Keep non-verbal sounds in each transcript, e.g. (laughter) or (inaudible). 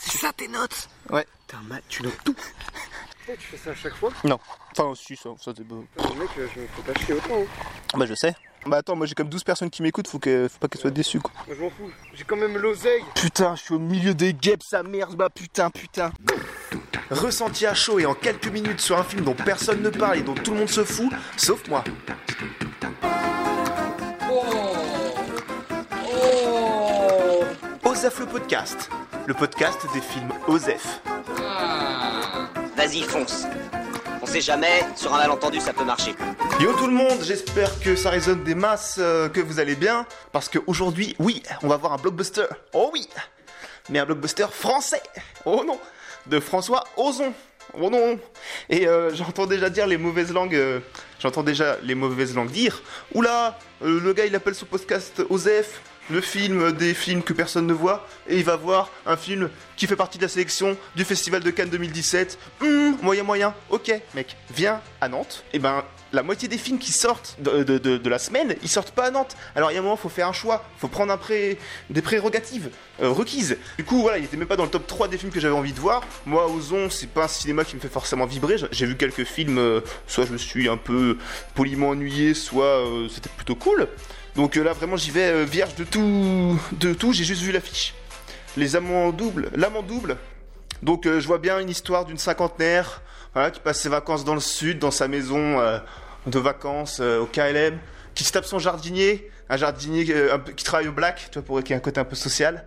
C'est ça tes notes Ouais. Putain, Matt, tu notes tout. tu fais ça à chaque fois Non. Enfin, si, ça, ça c'est beau. Putain, mec, euh, je me fais pas chier autant. hein. Bah, je sais. Bah, attends, moi j'ai comme 12 personnes qui m'écoutent, faut, que, faut pas qu'elles soient déçues, quoi. Moi, je m'en fous. J'ai quand même l'oseille. Putain, je suis au milieu des guêpes, sa merde, bah putain, putain. Ressenti à chaud et en quelques minutes sur un film dont personne ne parle et dont tout le monde se fout, sauf moi. Osef le podcast, le podcast des films Osef. Vas-y, fonce. On sait jamais, sur un malentendu, ça peut marcher. Yo tout le monde, j'espère que ça résonne des masses, euh, que vous allez bien, parce qu'aujourd'hui, oui, on va voir un blockbuster. Oh oui Mais un blockbuster français Oh non De François Ozon Oh non Et euh, j'entends déjà dire les mauvaises langues, euh, j'entends déjà les mauvaises langues dire, oula, euh, le gars il appelle son podcast Osef, le film des films que personne ne voit, et il va voir un film qui fait partie de la sélection du Festival de Cannes 2017. Hum, moyen moyen, ok mec, viens à Nantes, et ben la moitié des films qui sortent de, de- la semaine, ils sortent pas à Nantes. Alors il y a un moment, faut faire un choix, faut prendre un pré, des prérogatives euh, requises. Du coup, voilà, il était même pas dans le top 3 des films que j'avais envie de voir. Moi, Ozon, c'est pas un cinéma qui me fait forcément vibrer. J'ai- J'ai vu quelques films, euh, soit je me suis un peu poliment ennuyé, soit euh, c'était plutôt cool. Donc euh, là, vraiment, j'y vais euh, vierge de tout, de tout. J'ai juste vu l'affiche. Les amants doubles, l'amant double. Donc euh, je vois bien une histoire d'une cinquantenaire qui passe ses vacances dans le sud, dans sa maison de vacances au KLM, qui se tape son jardinier, un jardinier qui travaille au black, tu vois, pour qu'il ait un côté un peu social.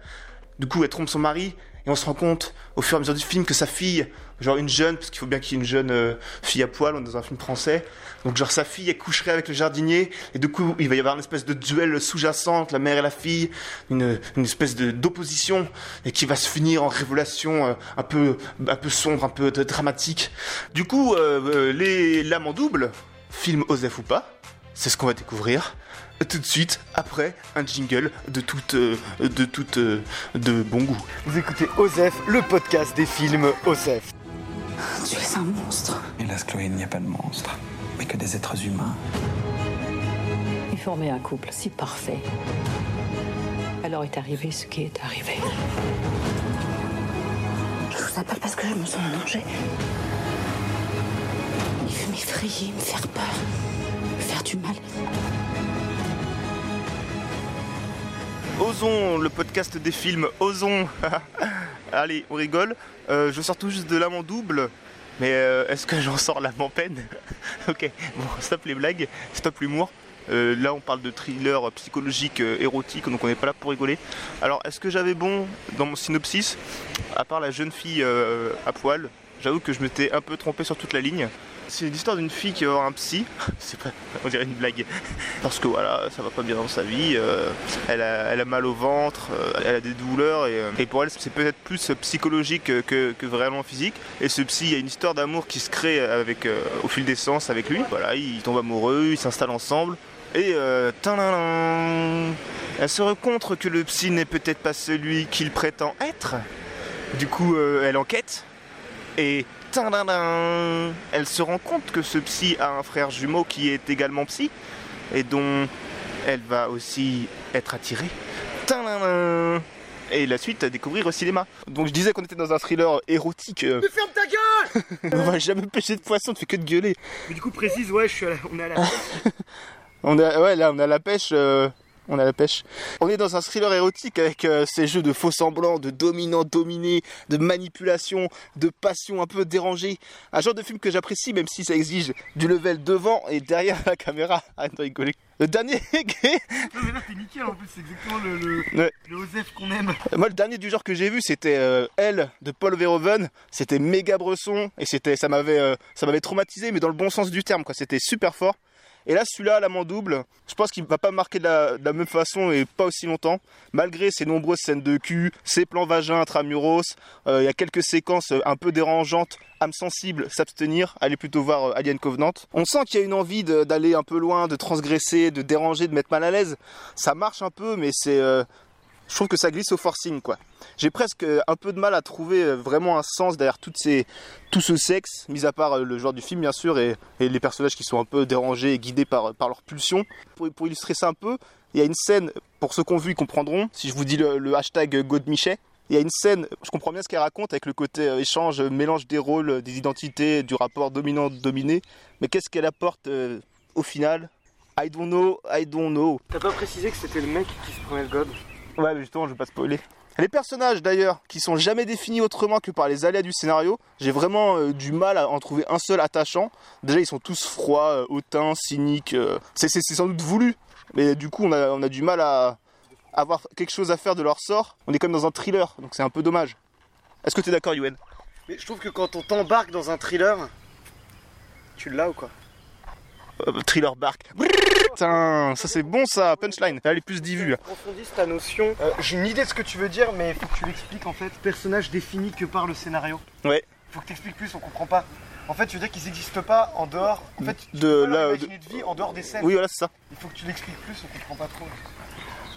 Du coup, elle trompe son mari, et on se rend compte au fur et à mesure du film que sa fille, genre une jeune, parce qu'il faut bien qu'il y ait une jeune euh, fille à poil, on est dans un film français, donc genre sa fille, elle coucherait avec le jardinier, et du coup, il va y avoir une espèce de duel sous-jacent entre la mère et la fille, une, espèce d'opposition, et qui va se finir en révélation euh, un peu un peu sombre, un peu dramatique. Du coup, euh, euh, les l'amant double, film Osef ou pas, c'est ce qu'on va découvrir tout de suite après un jingle de toute euh, de toute euh, de bon goût. Vous écoutez Osef, le podcast des films Osef. Tu es un monstre. Hélas, Chloé, il n'y a pas de monstre, mais que des êtres humains. Et former un couple si parfait. Alors est arrivé ce qui est arrivé. Je vous appelle parce que je me sens en danger. Il veut m'effrayer, me faire peur, me faire du mal. Osons, le podcast des films Osons. (laughs) Allez, on rigole. Euh, je sors tout juste de l'âme en double. Mais euh, est-ce que j'en sors l'âme en peine? (laughs) Ok, bon, stop les blagues, stop l'humour. Euh, là, on parle de thriller psychologique érotique, donc on n'est pas là pour rigoler. Alors, est-ce que j'avais bon dans mon synopsis? À part la jeune fille à poil, j'avoue que je m'étais un peu trompé sur toute la ligne. C'est l'histoire d'une fille qui va voir un psy. (laughs) C'est pas, on dirait une blague. Parce que voilà, ça va pas bien dans sa vie. euh, elle, a, elle a mal au ventre, euh, elle a des douleurs et, euh, et pour elle c'est peut-être plus psychologique que, que vraiment physique. Et ce psy, il y a une histoire d'amour qui se crée avec, au fil des sens avec lui. Voilà, ils tombent amoureux, ils s'installent ensemble. Et euh, elle se rend compte que le psy n'est peut-être pas celui qu'il prétend être. Du coup, elle enquête et tadadam, elle se rend compte que ce psy a un frère jumeau qui est également psy et dont elle va aussi être attirée. Tadadam. Et la suite à découvrir au cinéma. Donc je disais qu'on était dans un thriller érotique. euh, (laughs) Mais ferme ta gueule (laughs) on va jamais pêcher de poisson, tu fais que de gueuler. Mais du coup, précise, ouais, je suis à la- on est à la. (laughs) On a, ouais, là, on a la pêche. euh, on a la pêche. On est dans un thriller érotique avec euh, ces jeux de faux semblants, de dominant dominé, de manipulation, de passion un peu dérangée. Un genre de film que j'apprécie, même si ça exige du level devant et derrière (laughs) la caméra. Arrête de rigoler. Le dernier. (laughs) Non, mais là, t'es nickel en plus, c'est exactement le, le, Ouais. le Osef qu'on aime. Moi, le dernier du genre que j'ai vu, c'était euh, Elle de Paul Verhoeven. C'était méga bresson et c'était, ça m'avait, euh, ça m'avait traumatisé, mais dans le bon sens du terme, quoi. C'était super fort. Et là, celui-là, l'amant double, je pense qu'il va pas marquer de la, même façon et pas aussi longtemps. Malgré ses nombreuses scènes de cul, ses plans vagins intramuros, euh, il y a quelques séquences euh, un peu dérangeantes, âme sensible, s'abstenir, aller plutôt voir euh, Alien Covenant. On sent qu'il y a une envie d'aller un peu loin, de transgresser, de déranger, de mettre mal à l'aise. Ça marche un peu, mais c'est, je trouve que ça glisse au forcing, quoi. J'ai presque euh, un peu de mal à trouver euh, vraiment un sens derrière tout ce sexe, mis à part euh, le genre du film bien sûr, et, les personnages qui sont un peu dérangés et guidés par, par leur pulsion. Pour, illustrer ça un peu, il y a une scène, pour ceux qui ont vu, ils comprendront, si je vous dis le, hashtag Godmichet, Il y a une scène, je comprends bien ce qu'elle raconte avec le côté échange, mélange des rôles, des identités, du rapport dominant-dominé. Mais qu'est-ce qu'elle apporte au final? I don't know, I don't know. T'as pas précisé que c'était le mec qui se prenait le god Ouais, justement, je vais pas spoiler. Les personnages d'ailleurs, qui sont jamais définis autrement que par les aléas du scénario, j'ai vraiment euh, du mal à en trouver un seul attachant. Déjà, ils sont tous froids, euh, hautains, cyniques. euh, c'est, sans doute voulu, mais du coup, on a, du mal à avoir quelque chose à faire de leur sort. On est comme dans un thriller, donc c'est un peu dommage. Est-ce que tu es d'accord, Yuen? Mais je trouve que quand on t'embarque dans un thriller, tu l'as ou quoi? Thriller Bark. Putain, ça c'est bon ça, punchline. Elle est plus divu. ta notion. Euh, J'ai une idée de ce que tu veux dire, mais faut que tu l'expliques en fait. Personnage défini que par le scénario. Ouais. Faut que tu expliques plus, on comprend pas. En fait, tu veux dire qu'ils n'existent pas en dehors. En fait, tu De peux imaginer de... vie en dehors des scènes. Oui, voilà, c'est ça. Il faut que tu l'expliques plus, on comprend pas trop.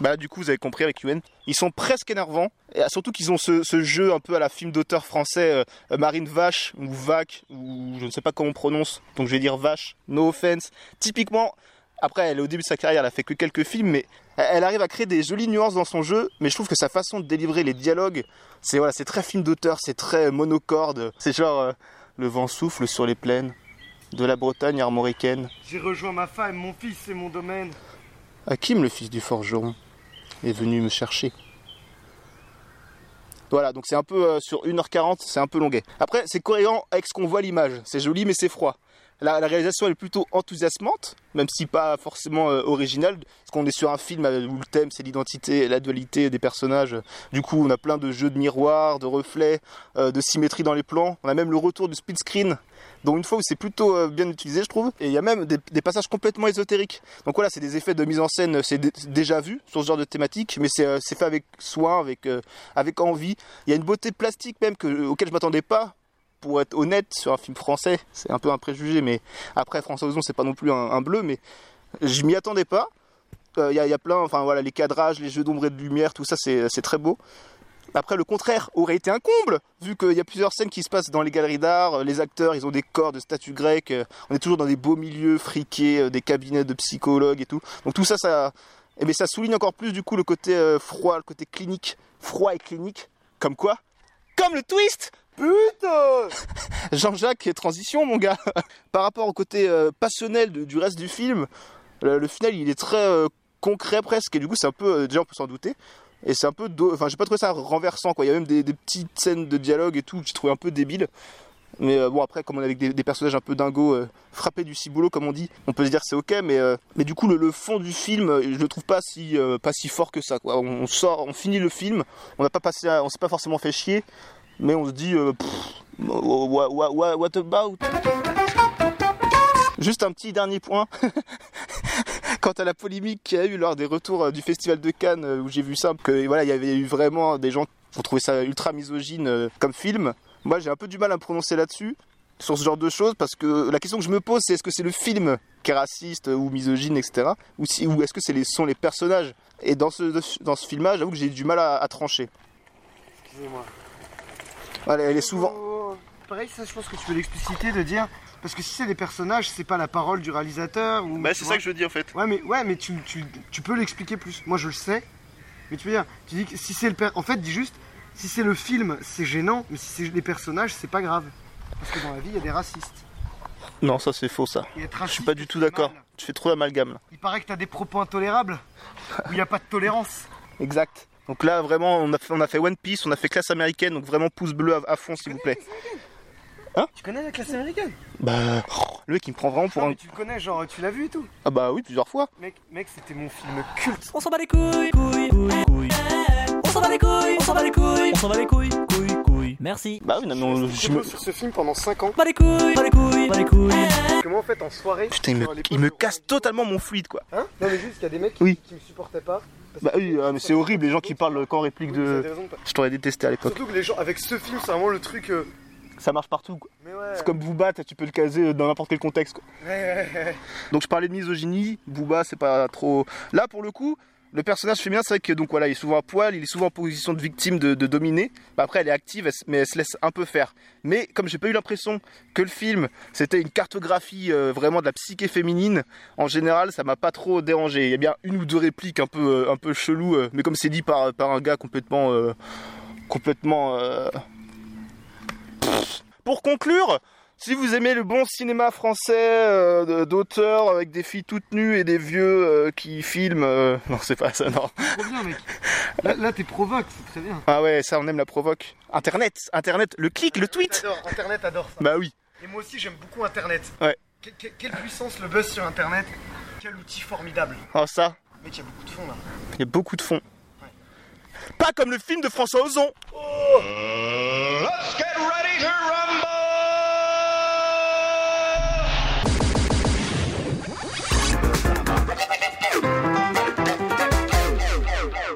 Bah du coup vous avez compris avec Yuen, ils sont presque énervants, et surtout qu'ils ont ce, ce jeu un peu à la film d'auteur français euh, Marine Vache ou Vac ou je ne sais pas comment on prononce, donc je vais dire Vache, no offense. Typiquement, après elle est au début de sa carrière, elle a fait que quelques films, mais elle arrive à créer des jolies nuances dans son jeu, mais je trouve que sa façon de délivrer les dialogues, c'est voilà, c'est très film d'auteur, c'est très monocorde, c'est genre euh, le vent souffle sur les plaines de la Bretagne armoricaine. J'ai rejoint ma femme, mon fils, c'est mon domaine. Hakim, le fils du forgeron, est venu me chercher. Voilà, donc c'est un peu euh, sur 1h40, c'est un peu longuet. Après, c'est cohérent avec ce qu'on voit l'image. C'est joli, mais c'est froid. La, réalisation est plutôt enthousiasmante, même si pas forcément euh, originale, parce qu'on est sur un film euh, où le thème c'est l'identité et la dualité des personnages. Du coup, on a plein de jeux de miroirs, de reflets, euh, de symétrie dans les plans. On a même le retour du split screen, dont une fois où c'est plutôt bien utilisé, je trouve. Et il y a même des, passages complètement ésotériques. Donc voilà, c'est des effets de mise en scène, c'est dé- déjà vu sur ce genre de thématique, mais c'est fait avec soin, avec, envie. Il y a une beauté plastique même que, auquel je m'attendais pas. Pour être honnête, sur un film français, c'est un peu un préjugé, mais après François Ozon, c'est pas non plus un, bleu, mais je m'y attendais pas. Euh, Il y, a- il y a plein, enfin voilà, les cadrages, les jeux d'ombre et de lumière, tout ça, c'est très beau. Après, le contraire aurait été un comble, vu qu'il y a plusieurs scènes qui se passent dans les galeries d'art. euh, Les acteurs, ils ont des corps de statues grecques. euh, On est toujours dans des beaux milieux friqués, euh, des cabinets de psychologues et tout. Donc tout ça, ça, eh bien, ça souligne encore plus du coup le côté euh, froid, le côté clinique, froid et clinique. Comme quoi? Comme le twist (laughs) Jean-Jacques, transition mon gars (laughs) Par rapport au côté euh, passionnel du reste du film, le, final il est très euh, concret presque, et du coup c'est un peu, euh, déjà on peut s'en douter, et c'est un peu, enfin j'ai pas trouvé ça renversant quoi, il y a même des, petites scènes de dialogue et tout que j'ai trouvé un peu débiles. Mais bon après comme on est avec des, personnages un peu dingos, euh, frappés du ciboulot comme on dit, on peut se dire c'est ok, mais, du coup le, fond du film, je le trouve pas si, pas si fort que ça quoi. On, sort, on finit le film, on n'a pas passé, on s'est pas forcément fait chier, mais on se dit, euh, what, about? Juste un petit dernier point. (laughs) Quant à la polémique qu'il y a eu lors des retours euh, du Festival de Cannes, euh, où j'ai vu ça, que voilà, il y avait eu vraiment des gens qui ont trouvé ça ultra misogyne comme film. Moi, j'ai un peu du mal à me prononcer là-dessus, sur ce genre de choses, parce que la question que je me pose, c'est est-ce que c'est le film qui est raciste ou misogyne, etc. Ou, si, ou est-ce que c'est les, sont les personnages? Et dans ce, dans ce film-là, j'avoue que j'ai du mal à, à trancher. Excusez-moi. Elle est souvent. Oh, Pareil, ça, je pense que tu peux l'expliciter, de dire. Parce que si c'est des personnages, c'est pas la parole du réalisateur. Ou, tu vois. je veux dire en fait. Ouais, mais, ouais, mais tu, tu, tu peux l'expliquer plus. Moi, je le sais. Mais tu veux dire, tu dis que si c'est le per... En fait, dis juste, si c'est le film, c'est gênant. Mais si c'est les personnages, c'est pas grave. Parce que dans la vie, il y a des racistes. Non, ça c'est faux ça. Et être Je suis pas du tout c'est d'accord. Tu fais trop l'amalgame. là. Il paraît que t'as des propos intolérables. où il n'y a pas de tolérance. Exact. Donc là, vraiment, on a fait, on a fait One Piece, on a fait classe américaine, donc vraiment pouce bleu à, à fond, s'il vous plaît. Tu connais la classe américaine Bah, le mec, il me prend vraiment pour Non, un. mais tu le connais, genre, tu l'as vu et tout. Ah bah oui, plusieurs fois. Mec, mec c'était mon film culte. On s'en bat les couilles, couilles, couilles, couilles. On s'en bat les couilles, on s'en bat les couilles, on s'en bat les couilles, couilles, couilles. Merci. Bah oui, non, mais on- je me. sur ce film pendant 5 ans. Bat les couilles, bat les couilles, bat les couilles. Parce que moi, en fait, en soirée. Putain, il me, il casse totalement mon fluide, quoi. Hein Non, mais juste, il y a des mecs Oui. qui me supportaient pas. Bah oui, ah, mais c'est horrible, les gens qui parlent qu'en réplique de. Je t'aurais détesté à l'époque. Surtout que les gens, avec ce film, c'est vraiment le truc. euh, Ça marche partout, quoi. Mais ouais. C'est comme Booba, tu peux le caser dans n'importe quel contexte, quoi. Ouais, ouais, ouais. Donc je parlais de misogynie, Booba c'est pas trop. Là pour le coup, le personnage féminin c'est vrai que donc voilà, il est souvent à poil, il est souvent en position de victime de, de dominer. Bah, après elle est active, mais elle se laisse un peu faire. Mais comme j'ai pas eu l'impression que le film c'était une cartographie euh, vraiment de la psyché féminine, en général ça m'a pas trop dérangé. Il y a bien une ou deux répliques un peu euh, euh, mais comme c'est dit par par un gars complètement euh, complètement. Pour conclure, si vous aimez le bon cinéma français euh, d'auteur avec des filles toutes nues et des vieux euh, qui filment, euh, (laughs) non c'est pas ça non. Trop bien, mec. Là, là t'es provoque, c'est très bien. Ah ouais, ça on aime la provoque. Internet, Internet, le clic, le tweet. Internet adore ça. Bah oui. Et moi aussi, j'aime beaucoup Internet. Ouais. Que- que- quelle puissance le buzz sur Internet. Quel outil formidable. Oh ça, Mec, il y a beaucoup de fond là. il y a beaucoup de fond. Pas comme le film de François Ozon. Oh